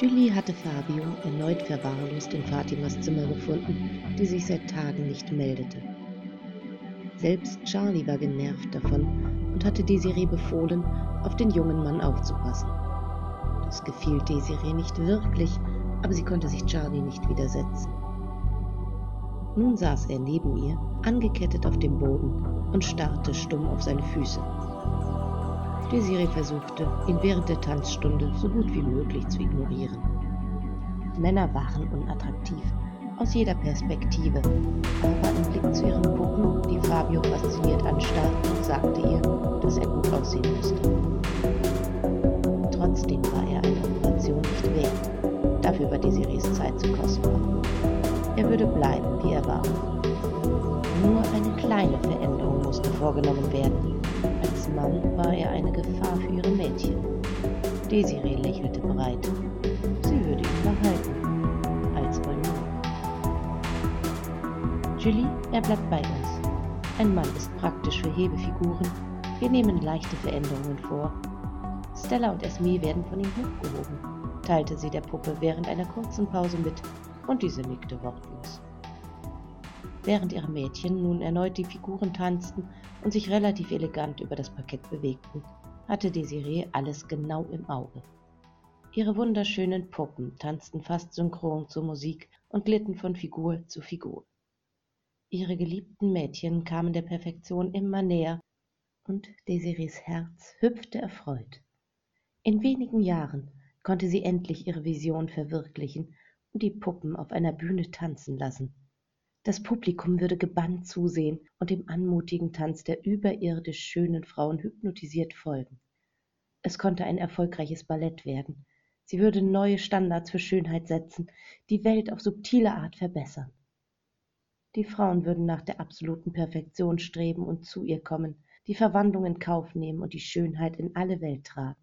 Julie hatte Fabio erneut verwahrlost in Fatimas Zimmer gefunden, die sich seit Tagen nicht meldete. Selbst Charlie war genervt davon und hatte Desiree befohlen, auf den jungen Mann aufzupassen. Das gefiel Desiree nicht wirklich, aber sie konnte sich Charlie nicht widersetzen. Nun saß er neben ihr, angekettet auf dem Boden und starrte stumm auf seine Füße. Desiree versuchte, ihn während der Tanzstunde so gut wie möglich zu ignorieren. Männer waren unattraktiv, aus jeder Perspektive, aber im Blick zu ihren Puppen, die Fabio fasziniert anstarrten, sagte ihr, dass er gut aussehen müsste. Trotzdem war er eine Operation nicht wert. Dafür war Desirees Zeit zu kostbar. Er würde bleiben, wie er war. Nur eine kleine Veränderung musste vorgenommen werden. Mann war er eine Gefahr für ihre Mädchen. Desiree lächelte bereit. Sie würde ihn behalten. Als Balloon. Julie, er bleibt bei uns. Ein Mann ist praktisch für Hebefiguren. Wir nehmen leichte Veränderungen vor. Stella und Esme werden von ihm hochgehoben, teilte sie der Puppe während einer kurzen Pause mit, und diese nickte wortlos. Während ihre Mädchen nun erneut die Figuren tanzten und sich relativ elegant über das Parkett bewegten, hatte Desiree alles genau im Auge. Ihre wunderschönen Puppen tanzten fast synchron zur Musik und glitten von Figur zu Figur. Ihre geliebten Mädchen kamen der Perfektion immer näher, und Desirees Herz hüpfte erfreut. In wenigen Jahren konnte sie endlich ihre Vision verwirklichen und die Puppen auf einer Bühne tanzen lassen. Das Publikum würde gebannt zusehen und dem anmutigen Tanz der überirdisch schönen Frauen hypnotisiert folgen. Es konnte ein erfolgreiches Ballett werden. Sie würde neue Standards für Schönheit setzen, die Welt auf subtile Art verbessern. Die Frauen würden nach der absoluten Perfektion streben und zu ihr kommen, die Verwandlung in Kauf nehmen und die Schönheit in alle Welt tragen.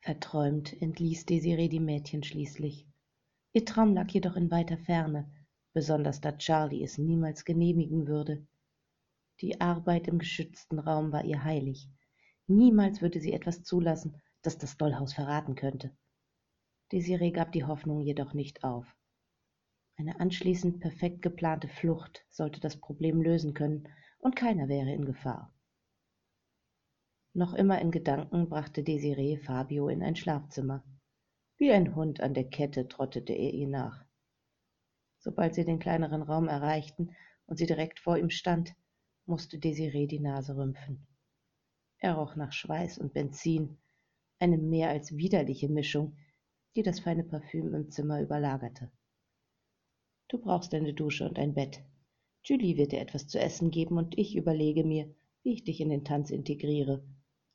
Verträumt entließ Desiree die Mädchen schließlich. Ihr Traum lag jedoch in weiter Ferne, besonders da Charlie es niemals genehmigen würde. Die Arbeit im geschützten Raum war ihr heilig. Niemals würde sie etwas zulassen, das das Dollhaus verraten könnte. Desiree gab die Hoffnung jedoch nicht auf. Eine anschließend perfekt geplante Flucht sollte das Problem lösen können, und keiner wäre in Gefahr. Noch immer in Gedanken brachte Desiree Fabio in ein Schlafzimmer. Wie ein Hund an der Kette trottete er ihr nach. Sobald sie den kleineren Raum erreichten und sie direkt vor ihm stand, musste Desiree die Nase rümpfen. Er roch nach Schweiß und Benzin, eine mehr als widerliche Mischung, die das feine Parfüm im Zimmer überlagerte. Du brauchst eine Dusche und ein Bett. Julie wird dir etwas zu essen geben und ich überlege mir, wie ich dich in den Tanz integriere,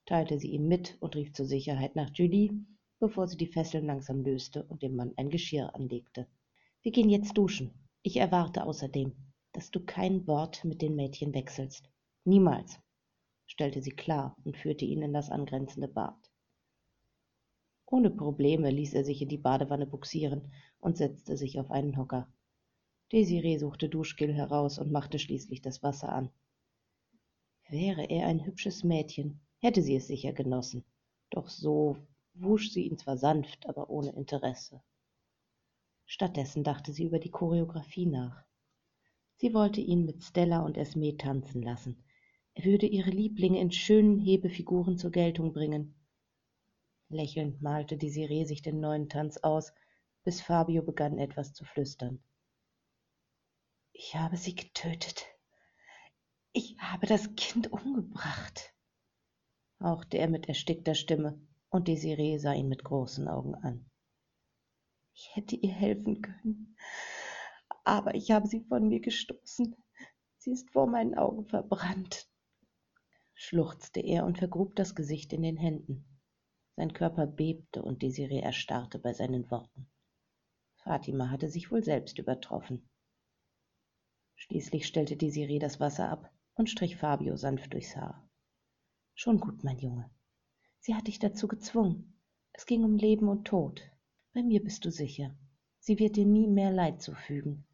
teilte sie ihm mit und rief zur Sicherheit nach Julie, bevor sie die Fesseln langsam löste und dem Mann ein Geschirr anlegte. Wir gehen jetzt duschen. Ich erwarte außerdem, dass du kein Wort mit den Mädchen wechselst. Niemals, stellte sie klar und führte ihn in das angrenzende Bad. Ohne Probleme ließ er sich in die Badewanne buxieren und setzte sich auf einen Hocker. Desiree suchte Duschgel heraus und machte schließlich das Wasser an. Wäre er ein hübsches Mädchen, hätte sie es sicher genossen. Doch so wusch sie ihn zwar sanft, aber ohne Interesse. Stattdessen dachte sie über die Choreographie nach. Sie wollte ihn mit Stella und Esme tanzen lassen. Er würde ihre Lieblinge in schönen Hebefiguren zur Geltung bringen. Lächelnd malte Desiree sich den neuen Tanz aus, bis Fabio begann etwas zu flüstern. Ich habe sie getötet. Ich habe das Kind umgebracht, hauchte er mit erstickter Stimme und Desiree sah ihn mit großen Augen an. Ich hätte ihr helfen können, aber ich habe sie von mir gestoßen. Sie ist vor meinen Augen verbrannt, schluchzte er und vergrub das Gesicht in den Händen. Sein Körper bebte und Desiree erstarrte bei seinen Worten. Fatima hatte sich wohl selbst übertroffen. Schließlich stellte Desiree das Wasser ab und strich Fabio sanft durchs Haar. Schon gut, mein Junge. Sie hat dich dazu gezwungen. Es ging um Leben und Tod. Bei mir bist du sicher. Sie wird dir nie mehr Leid zufügen,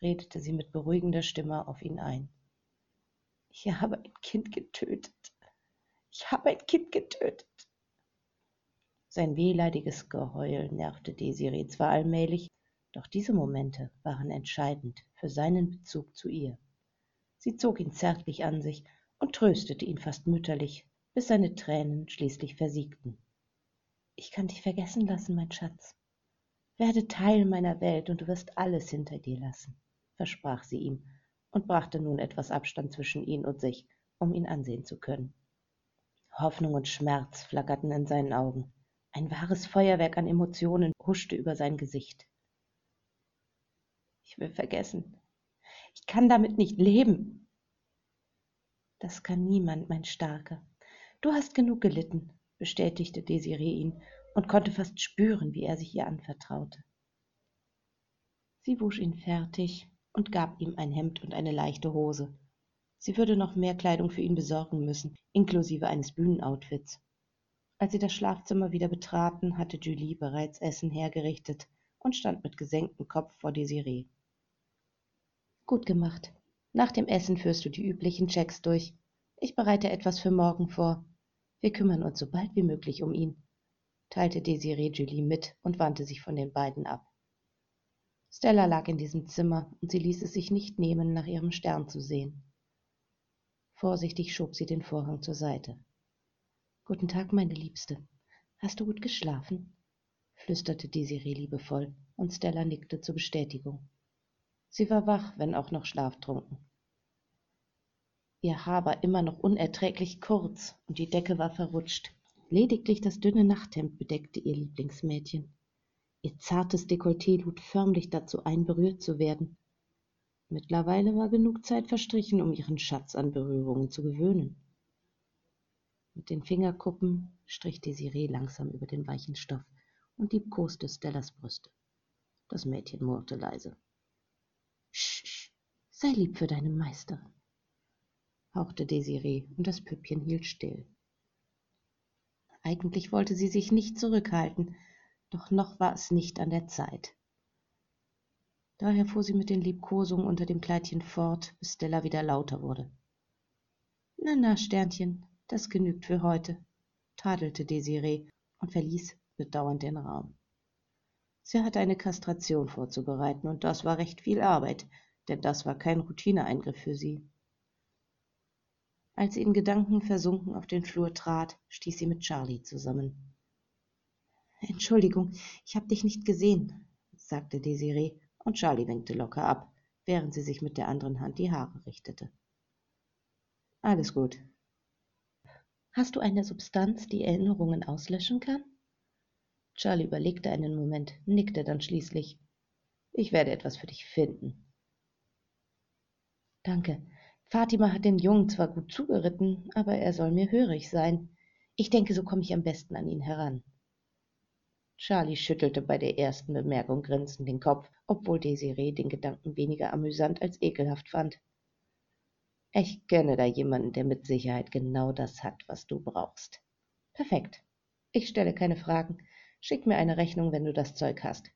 redete sie mit beruhigender Stimme auf ihn ein. Ich habe ein Kind getötet. Ich habe ein Kind getötet. Sein wehleidiges Geheul nervte Desiree zwar allmählich, doch diese Momente waren entscheidend für seinen Bezug zu ihr. Sie zog ihn zärtlich an sich und tröstete ihn fast mütterlich, bis seine Tränen schließlich versiegten. Ich kann dich vergessen lassen, mein Schatz. Werde Teil meiner Welt und du wirst alles hinter dir lassen, versprach sie ihm und brachte nun etwas Abstand zwischen ihn und sich, um ihn ansehen zu können. Hoffnung und Schmerz flackerten in seinen Augen. Ein wahres Feuerwerk an Emotionen huschte über sein Gesicht. Ich will vergessen. Ich kann damit nicht leben. Das kann niemand, mein Starker. Du hast genug gelitten, bestätigte Desiree ihn und konnte fast spüren, wie er sich ihr anvertraute. Sie wusch ihn fertig und gab ihm ein Hemd und eine leichte Hose. Sie würde noch mehr Kleidung für ihn besorgen müssen, inklusive eines Bühnenoutfits. Als sie das Schlafzimmer wieder betraten, hatte Julie bereits Essen hergerichtet und stand mit gesenktem Kopf vor Desiree. Gut gemacht. Nach dem Essen führst du die üblichen Checks durch. Ich bereite etwas für morgen vor. Wir kümmern uns so bald wie möglich um ihn, teilte Desiree Julie mit und wandte sich von den beiden ab. Stella lag in diesem Zimmer und sie ließ es sich nicht nehmen, nach ihrem Stern zu sehen. Vorsichtig schob sie den Vorhang zur Seite. Guten Tag, meine Liebste. Hast du gut geschlafen? flüsterte Desiree liebevoll, und Stella nickte zur Bestätigung. Sie war wach, wenn auch noch schlaftrunken. Ihr Haar war immer noch unerträglich kurz und die Decke war verrutscht. Lediglich das dünne Nachthemd bedeckte ihr Lieblingsmädchen. Ihr zartes Dekolleté lud förmlich dazu ein, berührt zu werden. Mittlerweile war genug Zeit verstrichen, um ihren Schatz an Berührungen zu gewöhnen. Mit den Fingerkuppen strich Desiree langsam über den weichen Stoff und liebkoste Stellas Brüste. Das Mädchen murrte leise. Sch, sei lieb für deine Meisterin hauchte Desiree, und das Püppchen hielt still. Eigentlich wollte sie sich nicht zurückhalten, doch noch war es nicht an der Zeit. Daher fuhr sie mit den Liebkosungen unter dem Kleidchen fort, bis Stella wieder lauter wurde. Na, na, Sternchen, das genügt für heute, tadelte Desiree und verließ bedauernd den Raum. Sie hatte eine Kastration vorzubereiten, und das war recht viel Arbeit, denn das war kein Routineeingriff für sie. Als sie in Gedanken versunken auf den Flur trat, stieß sie mit Charlie zusammen. Entschuldigung, ich habe dich nicht gesehen, sagte Desiree, und Charlie winkte locker ab, während sie sich mit der anderen Hand die Haare richtete. Alles gut. Hast du eine Substanz, die Erinnerungen auslöschen kann? Charlie überlegte einen Moment, nickte dann schließlich. Ich werde etwas für dich finden. Danke. Fatima hat den Jungen zwar gut zugeritten, aber er soll mir hörig sein. Ich denke, so komme ich am besten an ihn heran. Charlie schüttelte bei der ersten Bemerkung grinsend den Kopf, obwohl Desiree den Gedanken weniger amüsant als ekelhaft fand. Ich kenne da jemanden, der mit Sicherheit genau das hat, was du brauchst. Perfekt. Ich stelle keine Fragen. Schick mir eine Rechnung, wenn du das Zeug hast,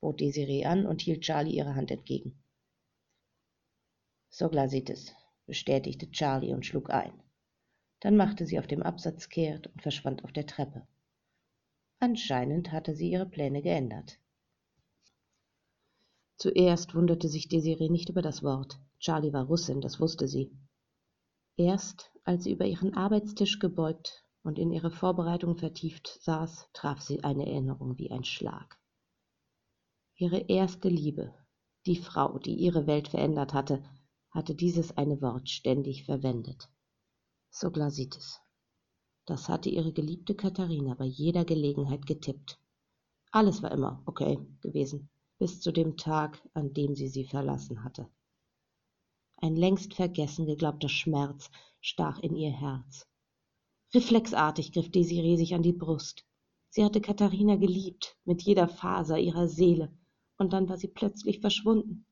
bot Desiree an und hielt Charlie ihre Hand entgegen. So es bestätigte Charlie und schlug ein. Dann machte sie auf dem Absatz kehrt und verschwand auf der Treppe. Anscheinend hatte sie ihre Pläne geändert. Zuerst wunderte sich Desiree nicht über das Wort. Charlie war Russin, das wusste sie. Erst als sie über ihren Arbeitstisch gebeugt und in ihre Vorbereitung vertieft saß, traf sie eine Erinnerung wie ein Schlag. Ihre erste Liebe, die Frau, die ihre Welt verändert hatte, hatte dieses eine Wort ständig verwendet. Soglasitis. Das hatte ihre geliebte Katharina bei jeder Gelegenheit getippt. Alles war immer okay gewesen, bis zu dem Tag, an dem sie sie verlassen hatte. Ein längst vergessen geglaubter Schmerz stach in ihr Herz. Reflexartig griff Desiree sich an die Brust. Sie hatte Katharina geliebt, mit jeder Faser ihrer Seele, und dann war sie plötzlich verschwunden.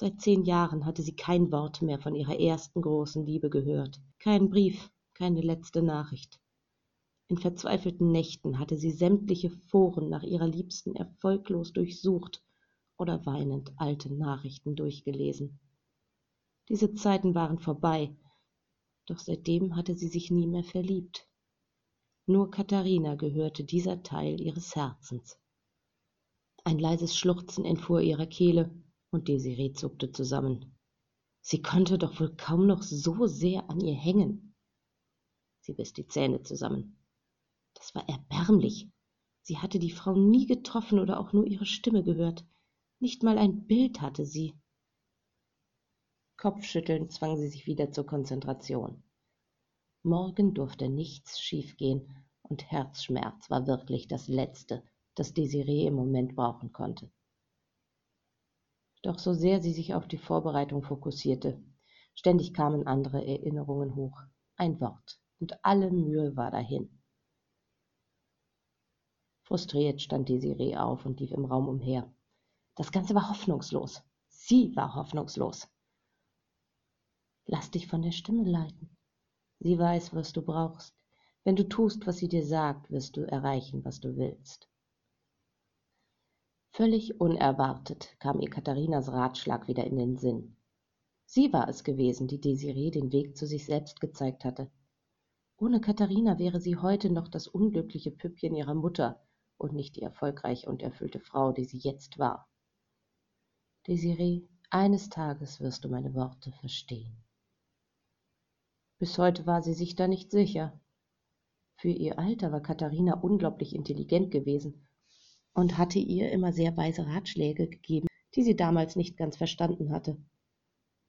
Seit zehn Jahren hatte sie kein Wort mehr von ihrer ersten großen Liebe gehört, keinen Brief, keine letzte Nachricht. In verzweifelten Nächten hatte sie sämtliche Foren nach ihrer Liebsten erfolglos durchsucht oder weinend alte Nachrichten durchgelesen. Diese Zeiten waren vorbei, doch seitdem hatte sie sich nie mehr verliebt. Nur Katharina gehörte dieser Teil ihres Herzens. Ein leises Schluchzen entfuhr ihrer Kehle, und Desiree zuckte zusammen. Sie konnte doch wohl kaum noch so sehr an ihr hängen. Sie biss die Zähne zusammen. Das war erbärmlich. Sie hatte die Frau nie getroffen oder auch nur ihre Stimme gehört. Nicht mal ein Bild hatte sie. Kopfschüttelnd zwang sie sich wieder zur Konzentration. Morgen durfte nichts schiefgehen, und Herzschmerz war wirklich das Letzte, das Desiree im Moment brauchen konnte. Doch so sehr sie sich auf die Vorbereitung fokussierte, ständig kamen andere Erinnerungen hoch, ein Wort, und alle Mühe war dahin. Frustriert stand Desiree auf und lief im Raum umher. Das Ganze war hoffnungslos. Sie war hoffnungslos. Lass dich von der Stimme leiten. Sie weiß, was du brauchst. Wenn du tust, was sie dir sagt, wirst du erreichen, was du willst. Völlig unerwartet kam ihr Katharinas Ratschlag wieder in den Sinn. Sie war es gewesen, die Desiree den Weg zu sich selbst gezeigt hatte. Ohne Katharina wäre sie heute noch das unglückliche Püppchen ihrer Mutter und nicht die erfolgreiche und erfüllte Frau, die sie jetzt war. Desiree, eines Tages wirst du meine Worte verstehen. Bis heute war sie sich da nicht sicher. Für ihr Alter war Katharina unglaublich intelligent gewesen und hatte ihr immer sehr weise Ratschläge gegeben, die sie damals nicht ganz verstanden hatte.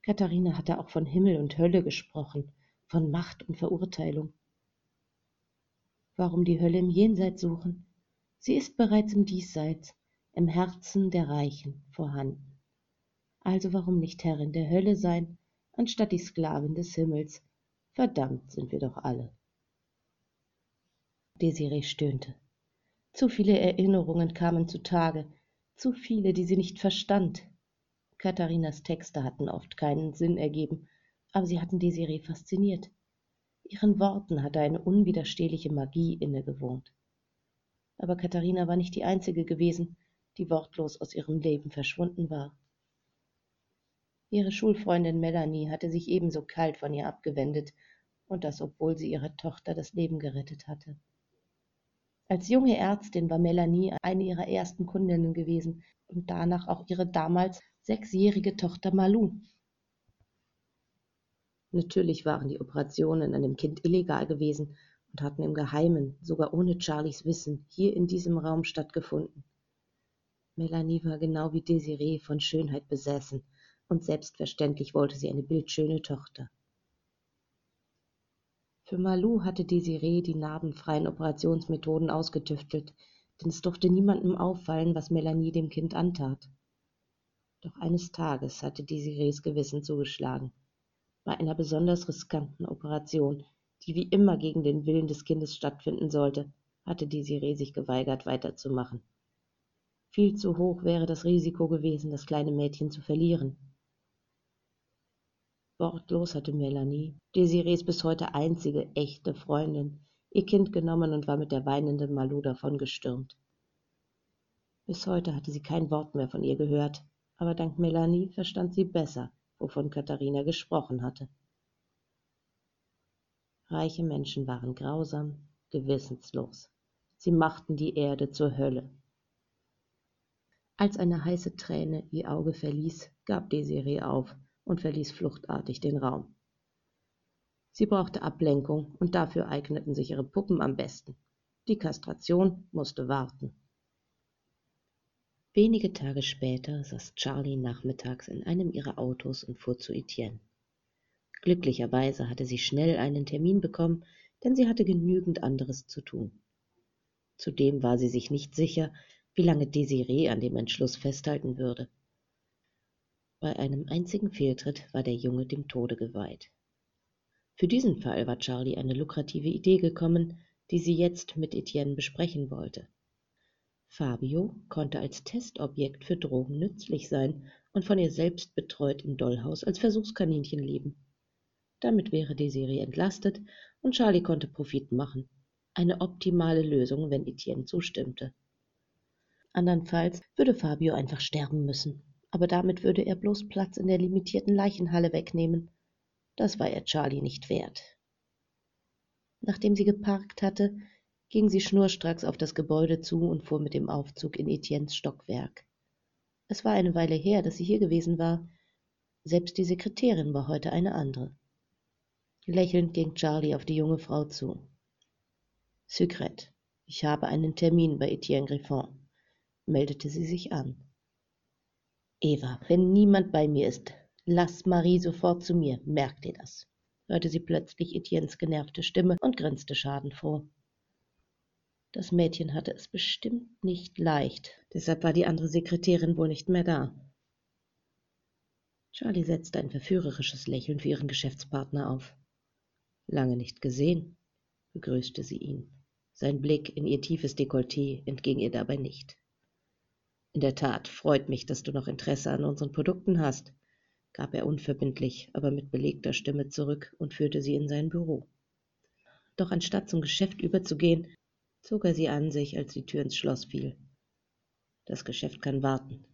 Katharina hatte auch von Himmel und Hölle gesprochen, von Macht und Verurteilung. Warum die Hölle im Jenseits suchen? Sie ist bereits im Diesseits, im Herzen der Reichen vorhanden. Also warum nicht Herrin der Hölle sein, anstatt die Sklavin des Himmels, Verdammt sind wir doch alle. Desiree stöhnte. Zu viele Erinnerungen kamen zutage, zu viele, die sie nicht verstand. Katharinas Texte hatten oft keinen Sinn ergeben, aber sie hatten Desiree fasziniert. Ihren Worten hatte eine unwiderstehliche Magie innegewohnt. Aber Katharina war nicht die einzige gewesen, die wortlos aus ihrem Leben verschwunden war. Ihre Schulfreundin Melanie hatte sich ebenso kalt von ihr abgewendet, und das obwohl sie ihrer Tochter das Leben gerettet hatte. Als junge Ärztin war Melanie eine ihrer ersten Kundinnen gewesen und danach auch ihre damals sechsjährige Tochter Malou. Natürlich waren die Operationen an dem Kind illegal gewesen und hatten im Geheimen, sogar ohne Charlies Wissen, hier in diesem Raum stattgefunden. Melanie war genau wie Desiree von Schönheit besessen und selbstverständlich wollte sie eine bildschöne Tochter. Für Malou hatte Desiree die narbenfreien Operationsmethoden ausgetüftelt, denn es durfte niemandem auffallen, was Melanie dem Kind antat. Doch eines Tages hatte Desirees Gewissen zugeschlagen. Bei einer besonders riskanten Operation, die wie immer gegen den Willen des Kindes stattfinden sollte, hatte Desiree sich geweigert, weiterzumachen. Viel zu hoch wäre das Risiko gewesen, das kleine Mädchen zu verlieren. Wortlos hatte Melanie, Desirees bis heute einzige echte Freundin, ihr Kind genommen und war mit der weinenden Malou davongestürmt. Bis heute hatte sie kein Wort mehr von ihr gehört, aber dank Melanie verstand sie besser, wovon Katharina gesprochen hatte. Reiche Menschen waren grausam, gewissenslos. Sie machten die Erde zur Hölle. Als eine heiße Träne ihr Auge verließ, gab Desiree auf und verließ fluchtartig den Raum. Sie brauchte Ablenkung und dafür eigneten sich ihre Puppen am besten. Die Kastration musste warten. Wenige Tage später saß Charlie nachmittags in einem ihrer Autos und fuhr zu Etienne. Glücklicherweise hatte sie schnell einen Termin bekommen, denn sie hatte genügend anderes zu tun. Zudem war sie sich nicht sicher, wie lange Desiree an dem Entschluss festhalten würde. Bei einem einzigen Fehltritt war der Junge dem Tode geweiht. Für diesen Fall war Charlie eine lukrative Idee gekommen, die sie jetzt mit Etienne besprechen wollte. Fabio konnte als Testobjekt für Drogen nützlich sein und von ihr selbst betreut im Dollhaus als Versuchskaninchen leben. Damit wäre Desiree entlastet und Charlie konnte Profit machen. Eine optimale Lösung, wenn Etienne zustimmte. Andernfalls würde Fabio einfach sterben müssen aber damit würde er bloß Platz in der limitierten Leichenhalle wegnehmen. Das war er Charlie nicht wert. Nachdem sie geparkt hatte, ging sie schnurstracks auf das Gebäude zu und fuhr mit dem Aufzug in Etiennes Stockwerk. Es war eine Weile her, dass sie hier gewesen war. Selbst die Sekretärin war heute eine andere. Lächelnd ging Charlie auf die junge Frau zu. Sucrette, ich habe einen Termin bei Etienne Griffon, meldete sie sich an. Eva, wenn niemand bei mir ist, lass Marie sofort zu mir, merkt ihr das? hörte sie plötzlich Etiennes genervte Stimme und grinste schadenfroh. Das Mädchen hatte es bestimmt nicht leicht, deshalb war die andere Sekretärin wohl nicht mehr da. Charlie setzte ein verführerisches Lächeln für ihren Geschäftspartner auf. Lange nicht gesehen, begrüßte sie ihn. Sein Blick in ihr tiefes Dekolleté entging ihr dabei nicht. In der Tat freut mich, dass du noch Interesse an unseren Produkten hast, gab er unverbindlich, aber mit belegter Stimme zurück und führte sie in sein Büro. Doch anstatt zum Geschäft überzugehen, zog er sie an sich, als die Tür ins Schloss fiel. Das Geschäft kann warten.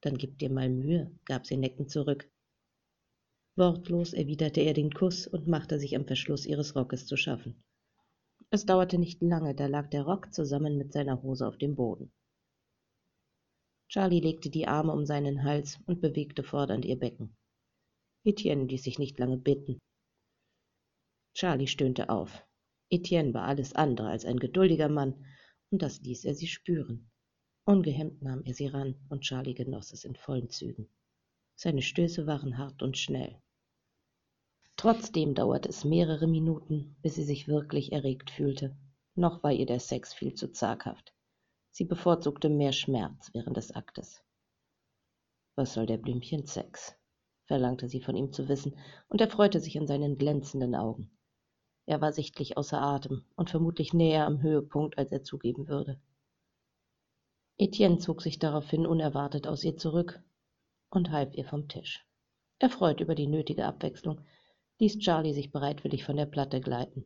Dann gib dir mal Mühe, gab sie neckend zurück. Wortlos erwiderte er den Kuss und machte sich am Verschluss ihres Rockes zu schaffen. Es dauerte nicht lange, da lag der Rock zusammen mit seiner Hose auf dem Boden. Charlie legte die Arme um seinen Hals und bewegte fordernd ihr Becken. Etienne ließ sich nicht lange bitten. Charlie stöhnte auf. Etienne war alles andere als ein geduldiger Mann, und das ließ er sie spüren. Ungehemmt nahm er sie ran, und Charlie genoss es in vollen Zügen. Seine Stöße waren hart und schnell. Trotzdem dauerte es mehrere Minuten, bis sie sich wirklich erregt fühlte. Noch war ihr der Sex viel zu zaghaft. Sie bevorzugte mehr Schmerz während des Aktes. Was soll der Blümchen-Sex? verlangte sie von ihm zu wissen, und er freute sich an seinen glänzenden Augen. Er war sichtlich außer Atem und vermutlich näher am Höhepunkt, als er zugeben würde. Etienne zog sich daraufhin unerwartet aus ihr zurück und half ihr vom Tisch. Erfreut über die nötige Abwechslung, ließ Charlie sich bereitwillig von der Platte gleiten.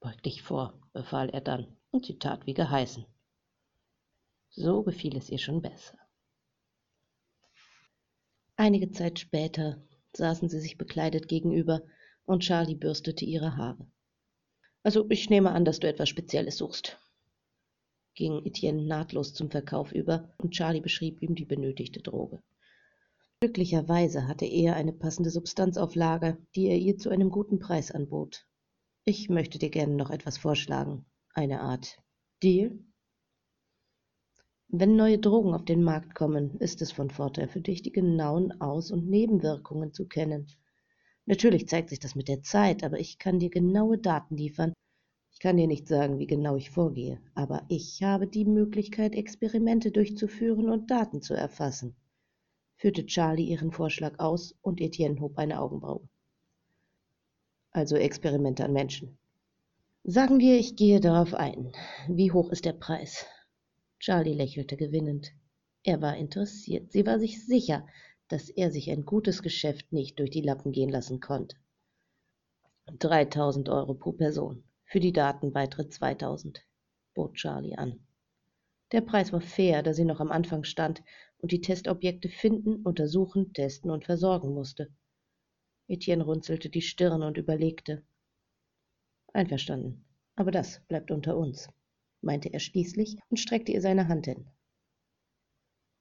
Beug dich vor, befahl er dann, und sie tat wie geheißen. So gefiel es ihr schon besser. Einige Zeit später saßen sie sich bekleidet gegenüber und Charlie bürstete ihre Haare. Also ich nehme an, dass du etwas Spezielles suchst, ging Etienne nahtlos zum Verkauf über und Charlie beschrieb ihm die benötigte Droge. Glücklicherweise hatte er eine passende Substanz auf Lager, die er ihr zu einem guten Preis anbot. Ich möchte dir gerne noch etwas vorschlagen. Eine Art Deal? Wenn neue Drogen auf den Markt kommen, ist es von Vorteil für dich, die genauen Aus- und Nebenwirkungen zu kennen. Natürlich zeigt sich das mit der Zeit, aber ich kann dir genaue Daten liefern. Ich kann dir nicht sagen, wie genau ich vorgehe, aber ich habe die Möglichkeit, Experimente durchzuführen und Daten zu erfassen, führte Charlie ihren Vorschlag aus und Etienne hob eine Augenbraue. Also Experimente an Menschen. Sagen wir, ich gehe darauf ein. Wie hoch ist der Preis? Charlie lächelte gewinnend. Er war interessiert. Sie war sich sicher, dass er sich ein gutes Geschäft nicht durch die Lappen gehen lassen konnte. Dreitausend Euro pro Person, für die Daten weitere zweitausend, bot Charlie an. Der Preis war fair, da sie noch am Anfang stand und die Testobjekte finden, untersuchen, testen und versorgen musste. Etienne runzelte die Stirn und überlegte. Einverstanden, aber das bleibt unter uns, meinte er schließlich und streckte ihr seine Hand hin.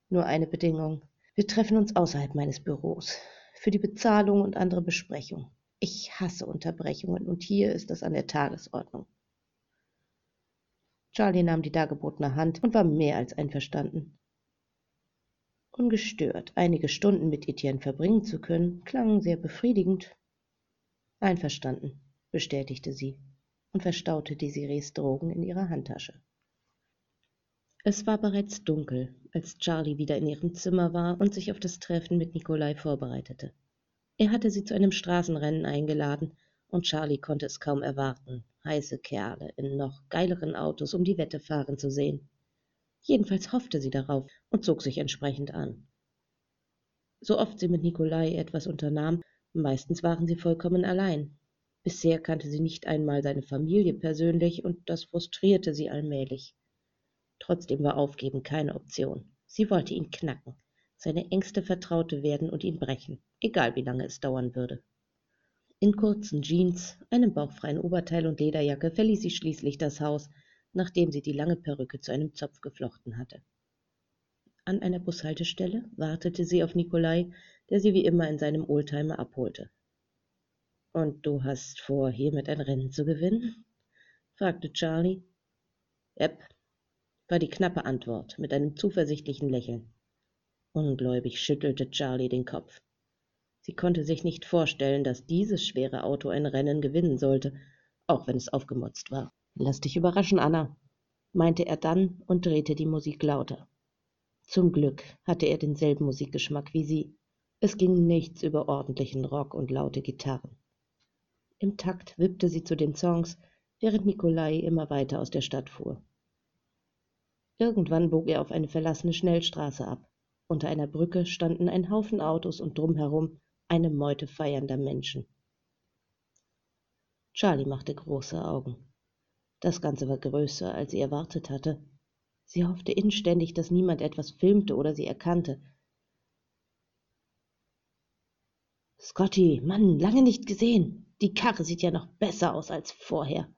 Nur eine Bedingung, wir treffen uns außerhalb meines Büros. Für die Bezahlung und andere Besprechungen. Ich hasse Unterbrechungen und hier ist das an der Tagesordnung. Charlie nahm die dargebotene Hand und war mehr als einverstanden. Ungestört einige Stunden mit Etienne verbringen zu können, klang sehr befriedigend. Einverstanden, bestätigte sie und verstaute Desirees Drogen in ihrer Handtasche. Es war bereits dunkel, als Charlie wieder in ihrem Zimmer war und sich auf das Treffen mit Nikolai vorbereitete. Er hatte sie zu einem Straßenrennen eingeladen, und Charlie konnte es kaum erwarten, heiße Kerle in noch geileren Autos um die Wette fahren zu sehen. Jedenfalls hoffte sie darauf und zog sich entsprechend an. So oft sie mit Nikolai etwas unternahm, meistens waren sie vollkommen allein. Bisher kannte sie nicht einmal seine Familie persönlich, und das frustrierte sie allmählich. Trotzdem war Aufgeben keine Option. Sie wollte ihn knacken, seine engste Vertraute werden und ihn brechen, egal wie lange es dauern würde. In kurzen Jeans, einem bauchfreien Oberteil und Lederjacke verließ sie schließlich das Haus, nachdem sie die lange Perücke zu einem Zopf geflochten hatte. An einer Bushaltestelle wartete sie auf Nikolai, der sie wie immer in seinem Oldtimer abholte. Und du hast vor, hiermit ein Rennen zu gewinnen? fragte Charlie. Yep, war die knappe Antwort mit einem zuversichtlichen Lächeln. Ungläubig schüttelte Charlie den Kopf. Sie konnte sich nicht vorstellen, dass dieses schwere Auto ein Rennen gewinnen sollte, auch wenn es aufgemotzt war. Lass dich überraschen, Anna, meinte er dann und drehte die Musik lauter. Zum Glück hatte er denselben Musikgeschmack wie sie. Es ging nichts über ordentlichen Rock und laute Gitarren. Im Takt wippte sie zu den Songs, während Nikolai immer weiter aus der Stadt fuhr. Irgendwann bog er auf eine verlassene Schnellstraße ab. Unter einer Brücke standen ein Haufen Autos und drumherum eine Meute feiernder Menschen. Charlie machte große Augen. Das Ganze war größer, als sie erwartet hatte. Sie hoffte inständig, dass niemand etwas filmte oder sie erkannte. Scotty, Mann, lange nicht gesehen. Die Karre sieht ja noch besser aus als vorher,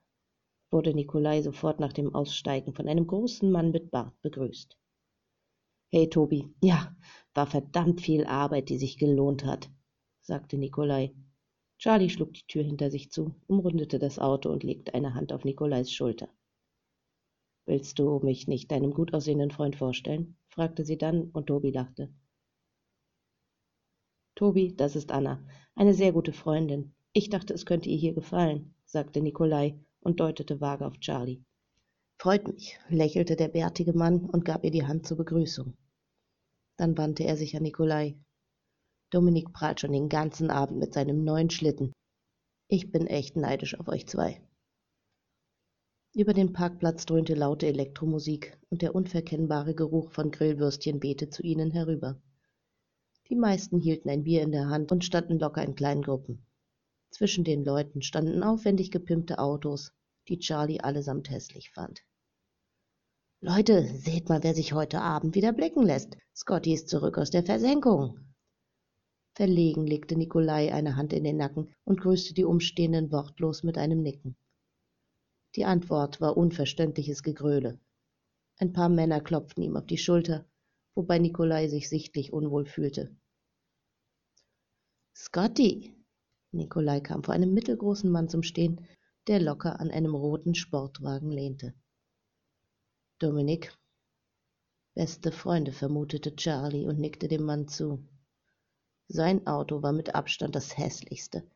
wurde Nikolai sofort nach dem Aussteigen von einem großen Mann mit Bart begrüßt. Hey, Tobi, ja, war verdammt viel Arbeit, die sich gelohnt hat sagte Nikolai. Charlie schlug die Tür hinter sich zu, umrundete das Auto und legte eine Hand auf Nikolais Schulter. Willst du mich nicht deinem gut aussehenden Freund vorstellen? fragte sie dann, und Tobi lachte. Tobi, das ist Anna, eine sehr gute Freundin. Ich dachte, es könnte ihr hier gefallen, sagte Nikolai und deutete vage auf Charlie. Freut mich, lächelte der bärtige Mann und gab ihr die Hand zur Begrüßung. Dann wandte er sich an Nikolai. Dominik prahlt schon den ganzen Abend mit seinem neuen Schlitten. Ich bin echt neidisch auf euch zwei. Über den Parkplatz dröhnte laute Elektromusik und der unverkennbare Geruch von Grillwürstchen wehte zu ihnen herüber. Die meisten hielten ein Bier in der Hand und standen locker in kleinen Gruppen. Zwischen den Leuten standen aufwendig gepimpte Autos, die Charlie allesamt hässlich fand. Leute, seht mal, wer sich heute Abend wieder blicken lässt. Scotty ist zurück aus der Versenkung. Verlegen legte Nikolai eine Hand in den Nacken und grüßte die Umstehenden wortlos mit einem Nicken. Die Antwort war unverständliches Gegröle. Ein paar Männer klopften ihm auf die Schulter, wobei Nikolai sich sichtlich unwohl fühlte. Scotty! Nikolai kam vor einem mittelgroßen Mann zum Stehen, der locker an einem roten Sportwagen lehnte. Dominik. Beste Freunde, vermutete Charlie und nickte dem Mann zu. Sein Auto war mit Abstand das hässlichste.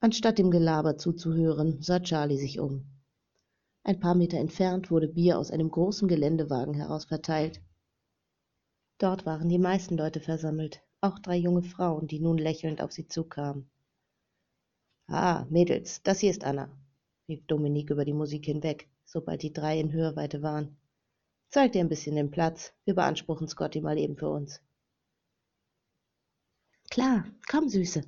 Anstatt dem Gelaber zuzuhören, sah Charlie sich um. Ein paar Meter entfernt wurde Bier aus einem großen Geländewagen heraus verteilt. Dort waren die meisten Leute versammelt, auch drei junge Frauen, die nun lächelnd auf sie zukamen. Ah, Mädels, das hier ist Anna, rief Dominique über die Musik hinweg, sobald die drei in Hörweite waren. Zeig dir ein bisschen den Platz, wir beanspruchen Scotty mal eben für uns. Klar, komm, Süße,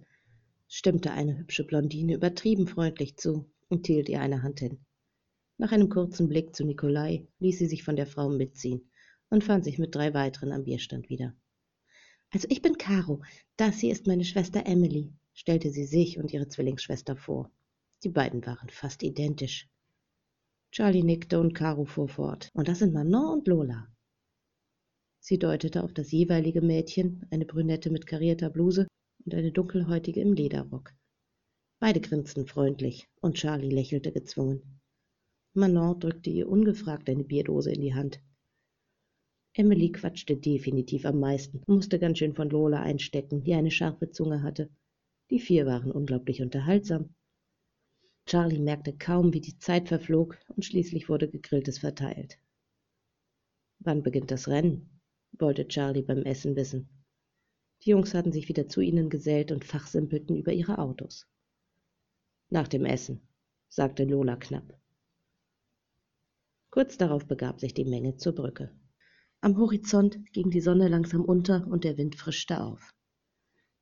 stimmte eine hübsche Blondine übertrieben freundlich zu und hielt ihr eine Hand hin. Nach einem kurzen Blick zu Nikolai ließ sie sich von der Frau mitziehen und fand sich mit drei weiteren am Bierstand wieder. Also ich bin Caro, das hier ist meine Schwester Emily, stellte sie sich und ihre Zwillingsschwester vor. Die beiden waren fast identisch. Charlie nickte und Caro fuhr fort. Und das sind Manon und Lola. Sie deutete auf das jeweilige Mädchen, eine Brünette mit karierter Bluse und eine dunkelhäutige im Lederrock. Beide grinsten freundlich, und Charlie lächelte gezwungen. Manon drückte ihr ungefragt eine Bierdose in die Hand. Emily quatschte definitiv am meisten und musste ganz schön von Lola einstecken, die eine scharfe Zunge hatte. Die vier waren unglaublich unterhaltsam. Charlie merkte kaum, wie die Zeit verflog, und schließlich wurde Gegrilltes verteilt. Wann beginnt das Rennen? wollte Charlie beim Essen wissen. Die Jungs hatten sich wieder zu ihnen gesellt und fachsimpelten über ihre Autos. Nach dem Essen, sagte Lola knapp. Kurz darauf begab sich die Menge zur Brücke. Am Horizont ging die Sonne langsam unter und der Wind frischte auf.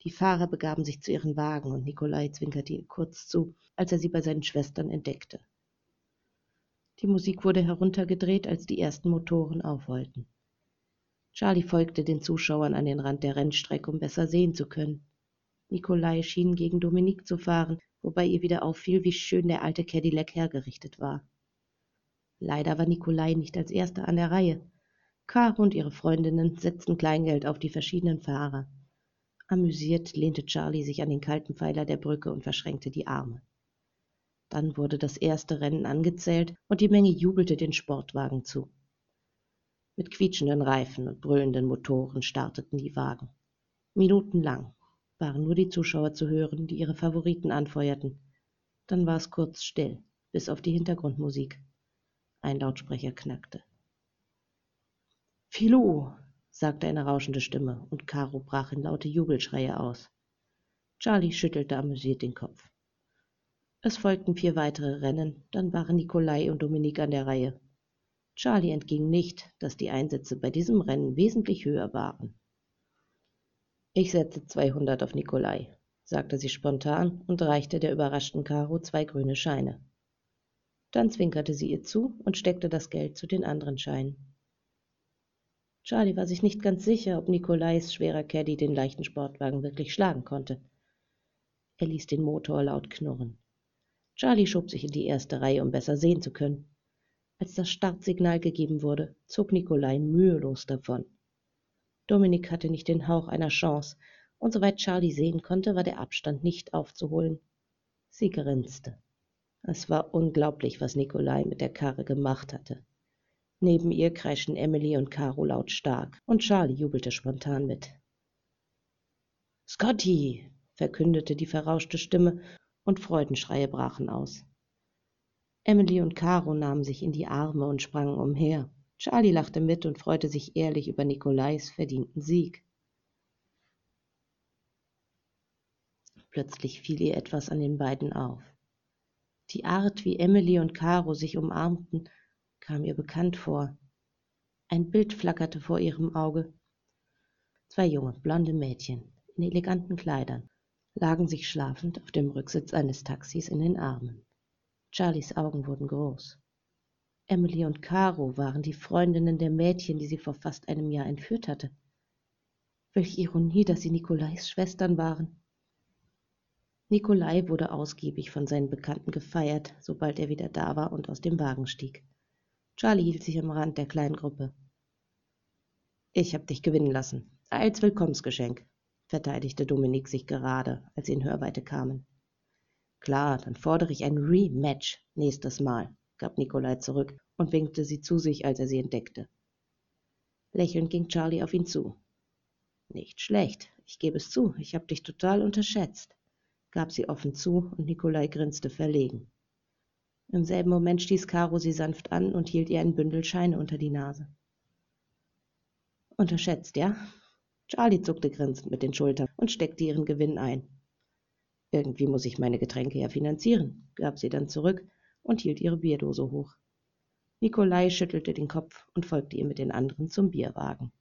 Die Fahrer begaben sich zu ihren Wagen und Nikolai zwinkerte ihr kurz zu, als er sie bei seinen Schwestern entdeckte. Die Musik wurde heruntergedreht, als die ersten Motoren aufheulten. Charlie folgte den Zuschauern an den Rand der Rennstrecke, um besser sehen zu können. Nikolai schien gegen Dominique zu fahren, wobei ihr wieder auffiel, wie schön der alte Cadillac hergerichtet war. Leider war Nikolai nicht als erster an der Reihe. Caro und ihre Freundinnen setzten Kleingeld auf die verschiedenen Fahrer. Amüsiert lehnte Charlie sich an den kalten Pfeiler der Brücke und verschränkte die Arme. Dann wurde das erste Rennen angezählt und die Menge jubelte den Sportwagen zu. Mit quietschenden Reifen und brüllenden Motoren starteten die Wagen. Minutenlang waren nur die Zuschauer zu hören, die ihre Favoriten anfeuerten. Dann war es kurz still, bis auf die Hintergrundmusik. Ein Lautsprecher knackte. Filou, sagte eine rauschende Stimme, und Caro brach in laute Jubelschreie aus. Charlie schüttelte amüsiert den Kopf. Es folgten vier weitere Rennen, dann waren Nikolai und Dominique an der Reihe. Charlie entging nicht, dass die Einsätze bei diesem Rennen wesentlich höher waren. Ich setze 200 auf Nikolai, sagte sie spontan und reichte der überraschten Caro zwei grüne Scheine. Dann zwinkerte sie ihr zu und steckte das Geld zu den anderen Scheinen. Charlie war sich nicht ganz sicher, ob Nikolais schwerer Caddy den leichten Sportwagen wirklich schlagen konnte. Er ließ den Motor laut knurren. Charlie schob sich in die erste Reihe, um besser sehen zu können. Als das Startsignal gegeben wurde, zog Nikolai mühelos davon. Dominik hatte nicht den Hauch einer Chance, und soweit Charlie sehen konnte, war der Abstand nicht aufzuholen. Sie grinste. Es war unglaublich, was Nikolai mit der Karre gemacht hatte. Neben ihr kreischten Emily und Caro lautstark, und Charlie jubelte spontan mit. Scotty, verkündete die verrauschte Stimme und Freudenschreie brachen aus. Emily und Caro nahmen sich in die Arme und sprangen umher. Charlie lachte mit und freute sich ehrlich über Nikolais verdienten Sieg. Plötzlich fiel ihr etwas an den beiden auf. Die Art, wie Emily und Caro sich umarmten, kam ihr bekannt vor. Ein Bild flackerte vor ihrem Auge. Zwei junge, blonde Mädchen in eleganten Kleidern, lagen sich schlafend auf dem Rücksitz eines Taxis in den Armen. Charlies Augen wurden groß. Emily und Caro waren die Freundinnen der Mädchen, die sie vor fast einem Jahr entführt hatte. Welche Ironie, dass sie Nikolais Schwestern waren. Nikolai wurde ausgiebig von seinen Bekannten gefeiert, sobald er wieder da war und aus dem Wagen stieg. Charlie hielt sich am Rand der kleinen Gruppe. Ich hab dich gewinnen lassen. Als Willkommensgeschenk, verteidigte Dominik sich gerade, als sie in Hörweite kamen. Klar, dann fordere ich ein Rematch nächstes Mal, gab Nikolai zurück und winkte sie zu sich, als er sie entdeckte. Lächelnd ging Charlie auf ihn zu. Nicht schlecht, ich gebe es zu, ich habe dich total unterschätzt, gab sie offen zu, und Nikolai grinste verlegen. Im selben Moment stieß Caro sie sanft an und hielt ihr ein Bündel Scheine unter die Nase. Unterschätzt, ja? Charlie zuckte grinsend mit den Schultern und steckte ihren Gewinn ein. Irgendwie muss ich meine Getränke ja finanzieren, gab sie dann zurück und hielt ihre Bierdose hoch. Nikolai schüttelte den Kopf und folgte ihr mit den anderen zum Bierwagen.